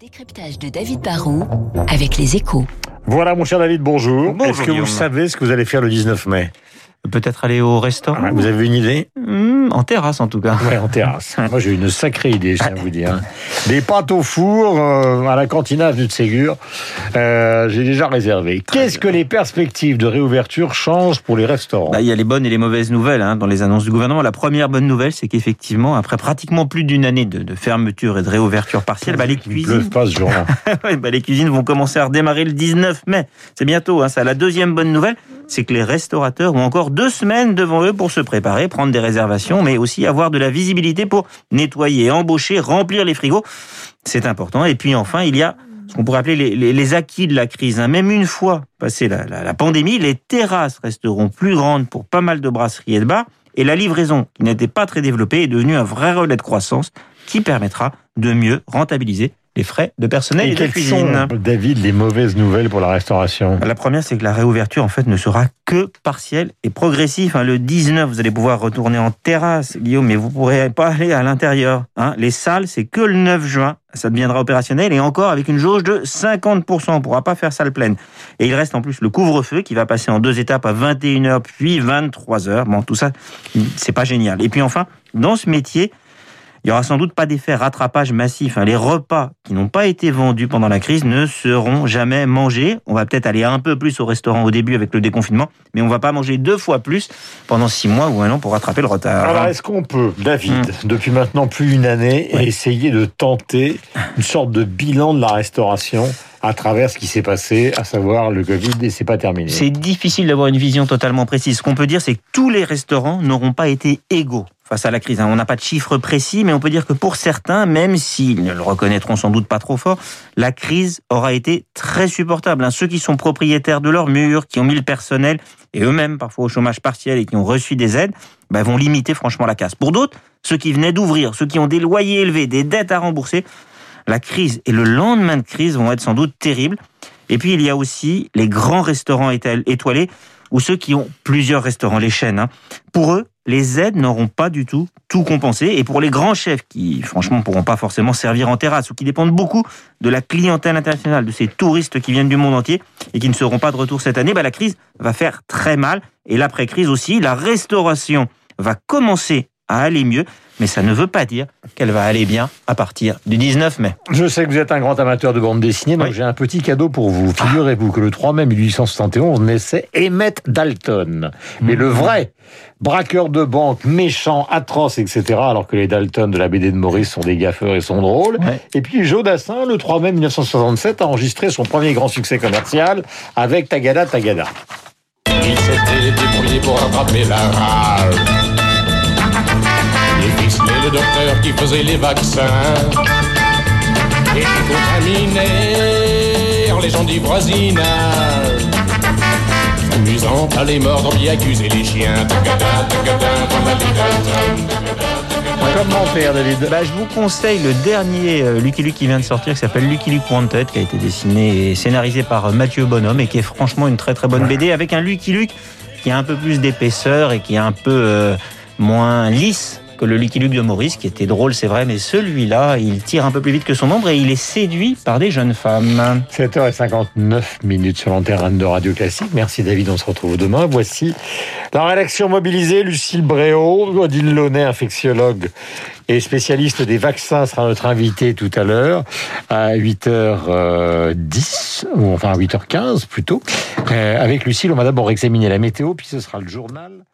Le décryptage de David Barrault avec les échos. Voilà, mon cher David, bonjour. Bonjour, Est-ce que Guillaume. vous savez ce que vous allez faire le 19 mai? Peut-être aller au restaurant Vous avez une idée? En terrasse en tout cas. Ouais, en terrasse. Moi, j'ai une sacrée idée, je tiens à vous dire. Des pâtes au four euh, à la cantine avenue de Ségur. Euh, j'ai déjà réservé. Qu'est-ce que les perspectives de réouverture changent pour les restaurants? Bah, il y a les bonnes et les mauvaises nouvelles hein, dans les annonces du gouvernement. La première bonne nouvelle, c'est qu'effectivement, après pratiquement plus d'une année de, de fermeture et de réouverture partielle, bah, les cuisines, pas ce jour-là. Ouais, bah, les cuisines vont commencer à redémarrer le 19 mai. C'est bientôt. Hein, ça. La deuxième bonne nouvelle, c'est que les restaurateurs ont encore deux semaines devant eux pour se préparer, prendre des réservations, mais aussi avoir de la visibilité pour nettoyer, embaucher, remplir les frigos. C'est important. Et puis enfin, il y a ce qu'on pourrait appeler les, acquis de la crise. hein. Même une fois passée la pandémie, les terrasses resteront plus grandes pour pas mal de brasseries et de bars. Et la livraison, qui n'était pas très développée, est devenue un vrai relais de croissance qui permettra de mieux rentabiliser les frais de personnel et, Et de cuisine. sont, David, les mauvaises nouvelles pour la restauration? La première, c'est que la réouverture, en fait, ne sera que partielle et progressive. hein. Le 19, vous allez pouvoir retourner en terrasse, Guillaume, mais vous pourrez pas aller à l'intérieur. hein. Les salles, c'est que le 9 juin. Ça deviendra opérationnel et encore avec une jauge de 50%. On pourra pas faire salle pleine. Et il reste en plus le couvre-feu qui va passer en deux étapes à 21h puis 23h. Bon, tout ça, c'est pas génial. Et puis enfin, dans ce métier, il y aura sans doute pas d'effet rattrapage massif. hein. Les repas qui n'ont pas été vendus pendant la crise ne seront jamais mangés. On va peut-être aller un peu plus au restaurant au début avec le déconfinement, mais on va pas manger deux fois plus pendant six mois ou un an pour rattraper le retard. Alors, est-ce qu'on peut, David, depuis maintenant plus d'une année, Hmm. Essayer de tenter une sorte de bilan de la restauration à travers ce qui s'est passé, à savoir le Covid, et c'est pas terminé? C'est difficile d'avoir une vision totalement précise. Ce qu'on peut dire, c'est que tous les restaurants n'auront pas été égaux face à la crise. hein. On n'a pas de chiffres précis, mais on peut dire que pour certains, même s'ils ne le reconnaîtront sans doute pas trop fort, la crise aura été très supportable. hein. Ceux qui sont propriétaires de leurs murs, qui ont mis le personnel, et eux-mêmes parfois au chômage partiel et qui ont reçu des aides, bah, vont limiter franchement la casse. Pour d'autres, ceux qui venaient d'ouvrir, ceux qui ont des loyers élevés, des dettes à rembourser, la crise et le lendemain de crise vont être sans doute terribles. Et puis il y a aussi les grands restaurants étoilés ou ceux qui ont plusieurs restaurants, les chaînes. hein. Pour eux, les aides n'auront pas du tout tout compensé. Et pour les grands chefs qui, franchement, pourront pas forcément servir en terrasse ou qui dépendent beaucoup de la clientèle internationale, de ces touristes qui viennent du monde entier et qui ne seront pas de retour cette année, bah, la crise va faire très mal. Et l'après-crise aussi, la restauration va commencer à aller mieux, mais ça ne veut pas dire qu'elle va aller bien à partir du 19 mai. Je sais que vous êtes un grand amateur de bande dessinée, donc Oui. j'ai un petit cadeau pour vous. Figurez-vous que le 3 mai 1871 naissait Emmett Dalton. Mais le vrai braqueur de banque, méchant, atroce, etc., alors que les Dalton de la BD de Maurice sont des gaffeurs et sont drôles. Ouais. Et puis Joe Dassin, le 3 mai 1967, a enregistré son premier grand succès commercial avec Tagada Tagada. Il s'était débrouillé pour attraper la rage. Le docteur qui faisait les vaccins. Et qui les gens du voisinage. Amusant à les mordre, bien accuser les chiens. Comment faire, David Bah, je vous conseille le dernier euh, Lucky Luke qui vient de sortir, qui s'appelle Lucky Luke Wanted, qui a été dessiné et scénarisé par euh, Mathieu Bonhomme et qui est franchement une très très bonne BD avec un Lucky Luke qui a un peu plus d'épaisseur et qui est un peu euh, moins lisse le Lucky de Maurice, qui était drôle, c'est vrai, mais celui-là, il tire un peu plus vite que son ombre et il est séduit par des jeunes femmes. 7h59 minutes sur l'antenne de Radio Classique. Merci David, on se retrouve demain. Voici la rédaction mobilisée. Lucille Bréau, Odile Launay, infectiologue et spécialiste des vaccins, sera notre invité tout à l'heure à 8h10, ou enfin à 8h15 plutôt. Euh, avec Lucille, on va d'abord examiner la météo, puis ce sera le journal.